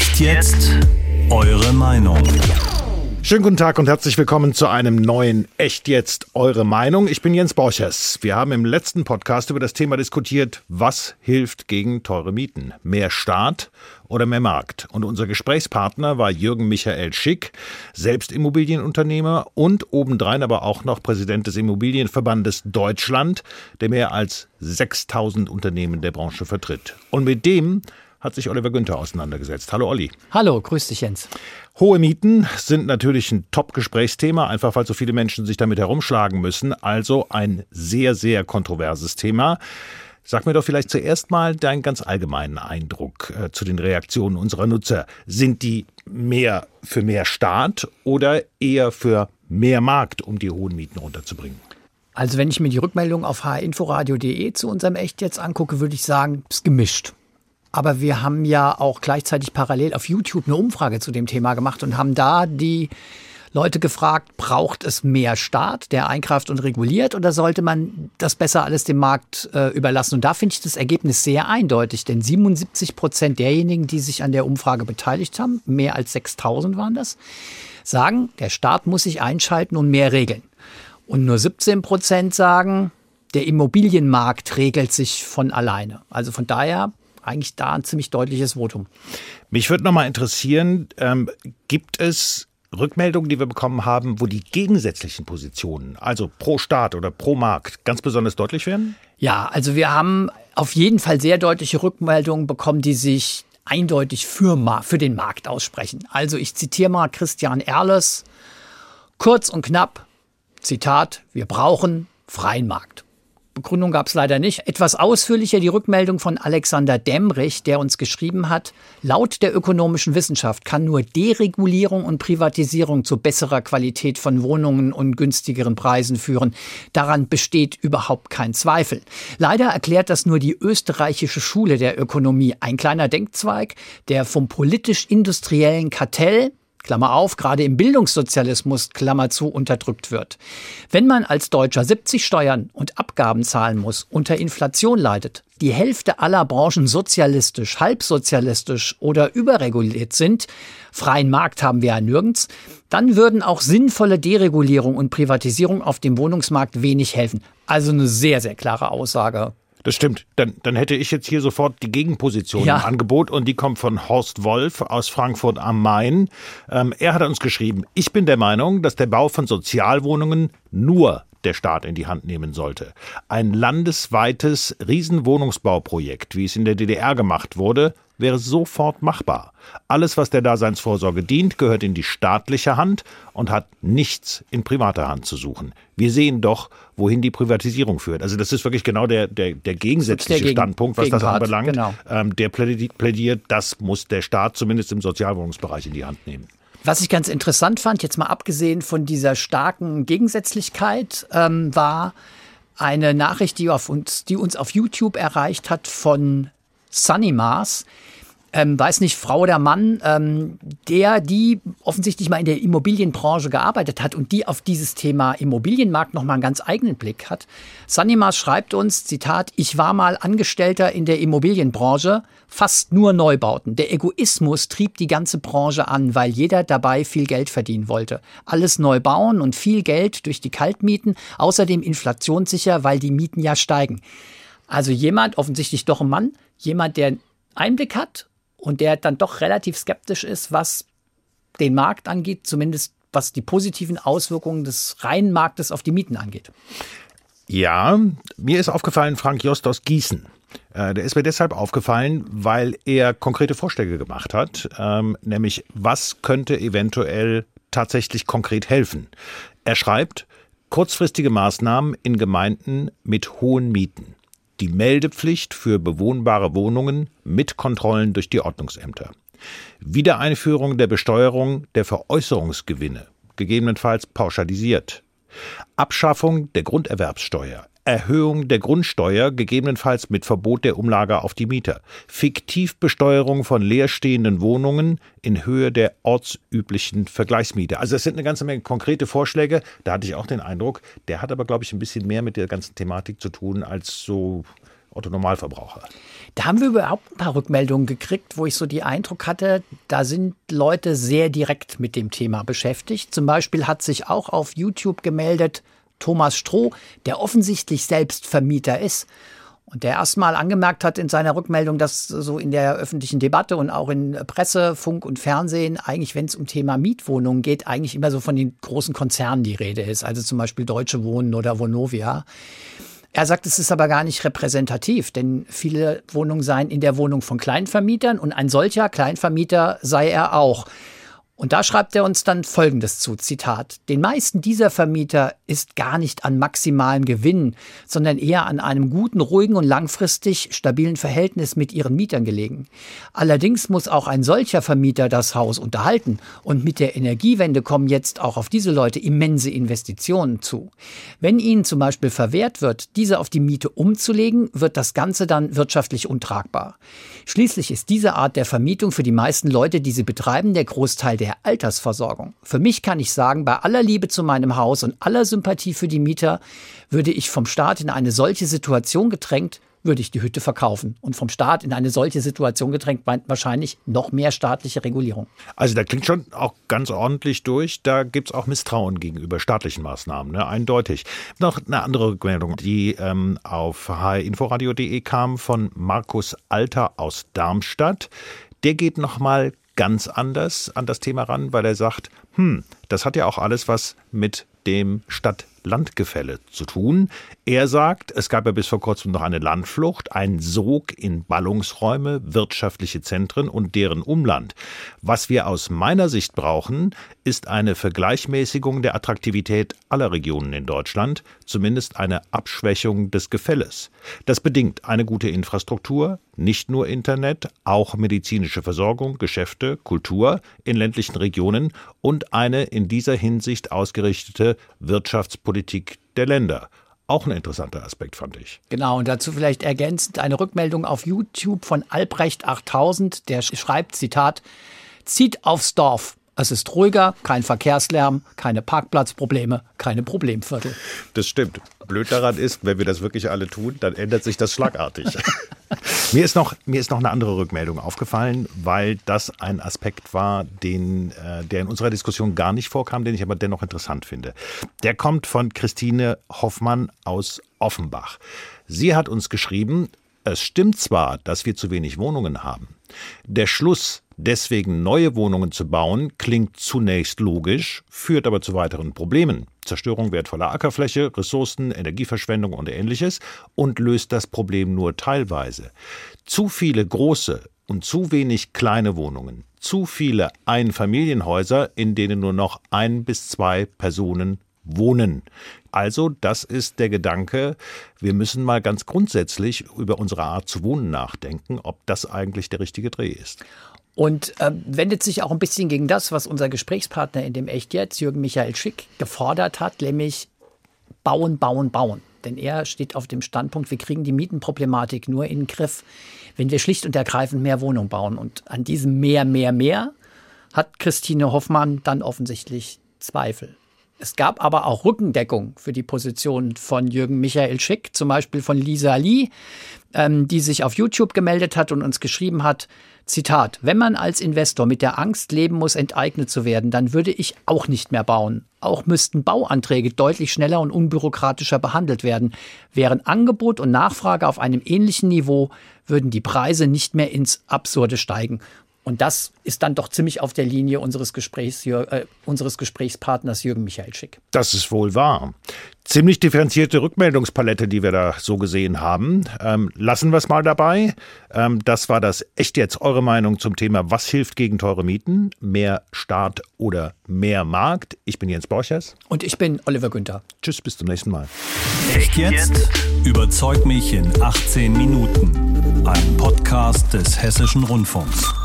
Echt jetzt? Eure Meinung. Schönen guten Tag und herzlich willkommen zu einem neuen Echt jetzt eure Meinung. Ich bin Jens Borchers. Wir haben im letzten Podcast über das Thema diskutiert, was hilft gegen teure Mieten? Mehr Staat oder mehr Markt? Und unser Gesprächspartner war Jürgen Michael Schick, selbst Immobilienunternehmer und obendrein aber auch noch Präsident des Immobilienverbandes Deutschland, der mehr als 6000 Unternehmen der Branche vertritt. Und mit dem hat sich Oliver Günther auseinandergesetzt. Hallo Olli. Hallo, grüß dich Jens. Hohe Mieten sind natürlich ein Top-Gesprächsthema, einfach weil so viele Menschen sich damit herumschlagen müssen. Also ein sehr, sehr kontroverses Thema. Sag mir doch vielleicht zuerst mal deinen ganz allgemeinen Eindruck äh, zu den Reaktionen unserer Nutzer. Sind die mehr für mehr Staat oder eher für mehr Markt, um die hohen Mieten runterzubringen? Also wenn ich mir die Rückmeldung auf hinforadio.de zu unserem Echt jetzt angucke, würde ich sagen, es ist gemischt. Aber wir haben ja auch gleichzeitig parallel auf YouTube eine Umfrage zu dem Thema gemacht und haben da die Leute gefragt, braucht es mehr Staat, der eingreift und reguliert, oder sollte man das besser alles dem Markt äh, überlassen? Und da finde ich das Ergebnis sehr eindeutig, denn 77 Prozent derjenigen, die sich an der Umfrage beteiligt haben, mehr als 6000 waren das, sagen, der Staat muss sich einschalten und mehr regeln. Und nur 17 Prozent sagen, der Immobilienmarkt regelt sich von alleine. Also von daher eigentlich da ein ziemlich deutliches Votum. Mich würde noch mal interessieren, ähm, gibt es Rückmeldungen, die wir bekommen haben, wo die gegensätzlichen Positionen, also pro Staat oder pro Markt, ganz besonders deutlich werden? Ja, also wir haben auf jeden Fall sehr deutliche Rückmeldungen bekommen, die sich eindeutig für, für den Markt aussprechen. Also ich zitiere mal Christian Erles, kurz und knapp, Zitat, wir brauchen freien Markt. Begründung gab es leider nicht. Etwas ausführlicher die Rückmeldung von Alexander Demrich, der uns geschrieben hat, laut der ökonomischen Wissenschaft kann nur Deregulierung und Privatisierung zu besserer Qualität von Wohnungen und günstigeren Preisen führen. Daran besteht überhaupt kein Zweifel. Leider erklärt das nur die österreichische Schule der Ökonomie, ein kleiner Denkzweig, der vom politisch-industriellen Kartell Klammer auf, gerade im Bildungssozialismus, Klammer zu, unterdrückt wird. Wenn man als Deutscher 70 Steuern und Abgaben zahlen muss, unter Inflation leidet, die Hälfte aller Branchen sozialistisch, halbsozialistisch oder überreguliert sind, freien Markt haben wir ja nirgends, dann würden auch sinnvolle Deregulierung und Privatisierung auf dem Wohnungsmarkt wenig helfen. Also eine sehr, sehr klare Aussage das stimmt. Dann, dann hätte ich jetzt hier sofort die Gegenposition ja. im Angebot und die kommt von Horst Wolf aus Frankfurt am Main. Ähm, er hat uns geschrieben, ich bin der Meinung, dass der Bau von Sozialwohnungen nur der Staat in die Hand nehmen sollte. Ein landesweites Riesenwohnungsbauprojekt, wie es in der DDR gemacht wurde, wäre sofort machbar. Alles, was der Daseinsvorsorge dient, gehört in die staatliche Hand und hat nichts in privater Hand zu suchen. Wir sehen doch, wohin die Privatisierung führt. Also das ist wirklich genau der, der, der gegensätzliche der Standpunkt, was das anbelangt. Genau. Ähm, der plädiert, das muss der Staat zumindest im Sozialwohnungsbereich in die Hand nehmen. Was ich ganz interessant fand, jetzt mal abgesehen von dieser starken Gegensätzlichkeit, ähm, war eine Nachricht, die, uns, die uns auf YouTube erreicht hat von Sunny Mars, ähm, weiß nicht, Frau oder Mann, ähm, der, die offensichtlich mal in der Immobilienbranche gearbeitet hat und die auf dieses Thema Immobilienmarkt nochmal einen ganz eigenen Blick hat. Sanimas schreibt uns, Zitat, ich war mal Angestellter in der Immobilienbranche, fast nur Neubauten. Der Egoismus trieb die ganze Branche an, weil jeder dabei viel Geld verdienen wollte. Alles neu bauen und viel Geld durch die Kaltmieten, außerdem inflationssicher, weil die Mieten ja steigen. Also jemand, offensichtlich doch ein Mann, jemand, der Einblick hat und der dann doch relativ skeptisch ist, was den Markt angeht, zumindest was die positiven Auswirkungen des reinen Marktes auf die Mieten angeht. Ja, mir ist aufgefallen, Frank Jost aus Gießen. Äh, der ist mir deshalb aufgefallen, weil er konkrete Vorschläge gemacht hat, ähm, nämlich was könnte eventuell tatsächlich konkret helfen. Er schreibt, kurzfristige Maßnahmen in Gemeinden mit hohen Mieten die Meldepflicht für bewohnbare Wohnungen mit Kontrollen durch die Ordnungsämter. Wiedereinführung der Besteuerung der Veräußerungsgewinne, gegebenenfalls pauschalisiert. Abschaffung der Grunderwerbssteuer, Erhöhung der Grundsteuer, gegebenenfalls mit Verbot der Umlage auf die Mieter, Fiktivbesteuerung von leerstehenden Wohnungen in Höhe der ortsüblichen Vergleichsmiete. Also es sind eine ganze Menge konkrete Vorschläge. Da hatte ich auch den Eindruck, der hat aber, glaube ich, ein bisschen mehr mit der ganzen Thematik zu tun als so Otto Normalverbraucher? Da haben wir überhaupt ein paar Rückmeldungen gekriegt, wo ich so die Eindruck hatte, da sind Leute sehr direkt mit dem Thema beschäftigt. Zum Beispiel hat sich auch auf YouTube gemeldet Thomas Stroh, der offensichtlich selbst Vermieter ist und der erstmal angemerkt hat in seiner Rückmeldung, dass so in der öffentlichen Debatte und auch in Presse, Funk und Fernsehen eigentlich, wenn es um Thema Mietwohnungen geht, eigentlich immer so von den großen Konzernen die Rede ist. Also zum Beispiel Deutsche Wohnen oder Vonovia. Er sagt, es ist aber gar nicht repräsentativ, denn viele Wohnungen seien in der Wohnung von Kleinvermietern und ein solcher Kleinvermieter sei er auch. Und da schreibt er uns dann Folgendes zu, Zitat. Den meisten dieser Vermieter ist gar nicht an maximalem Gewinn, sondern eher an einem guten, ruhigen und langfristig stabilen Verhältnis mit ihren Mietern gelegen. Allerdings muss auch ein solcher Vermieter das Haus unterhalten und mit der Energiewende kommen jetzt auch auf diese Leute immense Investitionen zu. Wenn ihnen zum Beispiel verwehrt wird, diese auf die Miete umzulegen, wird das Ganze dann wirtschaftlich untragbar. Schließlich ist diese Art der Vermietung für die meisten Leute, die sie betreiben, der Großteil der der Altersversorgung. Für mich kann ich sagen, bei aller Liebe zu meinem Haus und aller Sympathie für die Mieter würde ich vom Staat in eine solche Situation gedrängt, würde ich die Hütte verkaufen. Und vom Staat in eine solche Situation gedrängt meint wahrscheinlich noch mehr staatliche Regulierung. Also da klingt schon auch ganz ordentlich durch. Da gibt es auch Misstrauen gegenüber staatlichen Maßnahmen, ne? eindeutig. Noch eine andere Rückmeldung, die ähm, auf hinforadio.de kam von Markus Alter aus Darmstadt. Der geht nochmal ganz anders an das Thema ran, weil er sagt, hm, das hat ja auch alles was mit dem Stadt Landgefälle zu tun. Er sagt, es gab ja bis vor kurzem noch eine Landflucht, ein Sog in Ballungsräume, wirtschaftliche Zentren und deren Umland. Was wir aus meiner Sicht brauchen, ist eine Vergleichmäßigung der Attraktivität aller Regionen in Deutschland, zumindest eine Abschwächung des Gefälles. Das bedingt eine gute Infrastruktur, nicht nur Internet, auch medizinische Versorgung, Geschäfte, Kultur in ländlichen Regionen und eine in dieser Hinsicht ausgerichtete Wirtschaftspolitik Politik der Länder. Auch ein interessanter Aspekt, fand ich. Genau, und dazu vielleicht ergänzend eine Rückmeldung auf YouTube von Albrecht 8000, der schreibt, Zitat, zieht aufs Dorf. Es ist ruhiger, kein Verkehrslärm, keine Parkplatzprobleme, keine Problemviertel. Das stimmt. Blöd daran ist, wenn wir das wirklich alle tun, dann ändert sich das schlagartig. Mir ist, noch, mir ist noch eine andere Rückmeldung aufgefallen, weil das ein Aspekt war, den, äh, der in unserer Diskussion gar nicht vorkam, den ich aber dennoch interessant finde. Der kommt von Christine Hoffmann aus Offenbach. Sie hat uns geschrieben, es stimmt zwar, dass wir zu wenig Wohnungen haben. Der Schluss, deswegen neue Wohnungen zu bauen, klingt zunächst logisch, führt aber zu weiteren Problemen. Zerstörung wertvoller Ackerfläche, Ressourcen, Energieverschwendung und ähnliches und löst das Problem nur teilweise. Zu viele große und zu wenig kleine Wohnungen, zu viele Einfamilienhäuser, in denen nur noch ein bis zwei Personen wohnen. Also, das ist der Gedanke, wir müssen mal ganz grundsätzlich über unsere Art zu wohnen nachdenken, ob das eigentlich der richtige Dreh ist. Und äh, wendet sich auch ein bisschen gegen das, was unser Gesprächspartner in dem Echt jetzt, Jürgen Michael Schick, gefordert hat, nämlich bauen, bauen, bauen. Denn er steht auf dem Standpunkt, wir kriegen die Mietenproblematik nur in den Griff, wenn wir schlicht und ergreifend mehr Wohnungen bauen. Und an diesem mehr, mehr, mehr hat Christine Hoffmann dann offensichtlich Zweifel. Es gab aber auch Rückendeckung für die Position von Jürgen Michael Schick, zum Beispiel von Lisa Lee, ähm, die sich auf YouTube gemeldet hat und uns geschrieben hat, Zitat, wenn man als Investor mit der Angst leben muss, enteignet zu werden, dann würde ich auch nicht mehr bauen. Auch müssten Bauanträge deutlich schneller und unbürokratischer behandelt werden. Wären Angebot und Nachfrage auf einem ähnlichen Niveau, würden die Preise nicht mehr ins Absurde steigen. Und das ist dann doch ziemlich auf der Linie unseres, Gesprächs, äh, unseres Gesprächspartners Jürgen Michael Schick. Das ist wohl wahr. Ziemlich differenzierte Rückmeldungspalette, die wir da so gesehen haben. Ähm, lassen wir es mal dabei. Ähm, das war das Echt jetzt eure Meinung zum Thema, was hilft gegen teure Mieten? Mehr Staat oder mehr Markt? Ich bin Jens Borchers. Und ich bin Oliver Günther. Tschüss, bis zum nächsten Mal. Echt jetzt? Überzeug mich in 18 Minuten. Ein Podcast des Hessischen Rundfunks.